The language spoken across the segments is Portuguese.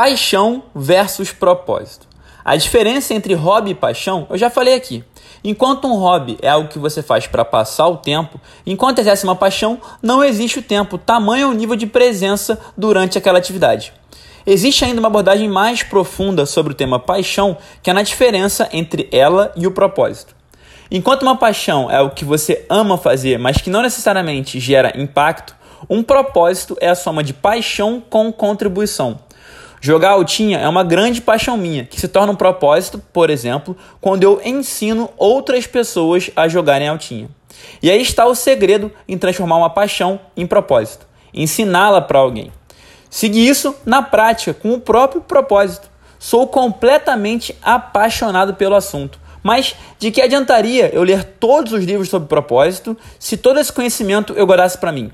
Paixão versus propósito. A diferença entre hobby e paixão eu já falei aqui. Enquanto um hobby é algo que você faz para passar o tempo, enquanto exerce uma paixão, não existe o tempo, tamanho ou nível de presença durante aquela atividade. Existe ainda uma abordagem mais profunda sobre o tema paixão, que é na diferença entre ela e o propósito. Enquanto uma paixão é o que você ama fazer, mas que não necessariamente gera impacto, um propósito é a soma de paixão com contribuição. Jogar altinha é uma grande paixão minha, que se torna um propósito, por exemplo, quando eu ensino outras pessoas a jogarem altinha. E aí está o segredo em transformar uma paixão em propósito, ensiná-la para alguém. Segui isso na prática, com o próprio propósito. Sou completamente apaixonado pelo assunto. Mas de que adiantaria eu ler todos os livros sobre propósito se todo esse conhecimento eu guardasse para mim?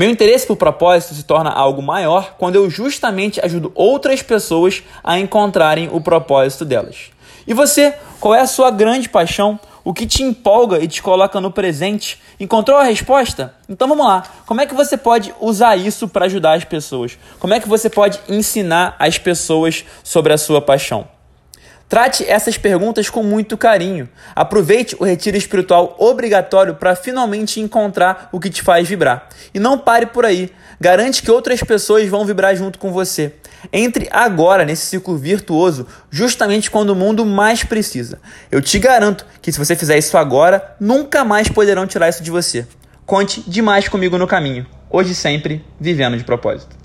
Meu interesse por propósito se torna algo maior quando eu justamente ajudo outras pessoas a encontrarem o propósito delas. E você, qual é a sua grande paixão? O que te empolga e te coloca no presente? Encontrou a resposta? Então vamos lá. Como é que você pode usar isso para ajudar as pessoas? Como é que você pode ensinar as pessoas sobre a sua paixão? Trate essas perguntas com muito carinho. Aproveite o retiro espiritual obrigatório para finalmente encontrar o que te faz vibrar. E não pare por aí. Garante que outras pessoas vão vibrar junto com você. Entre agora nesse ciclo virtuoso, justamente quando o mundo mais precisa. Eu te garanto que se você fizer isso agora, nunca mais poderão tirar isso de você. Conte demais comigo no caminho. Hoje sempre, vivendo de propósito.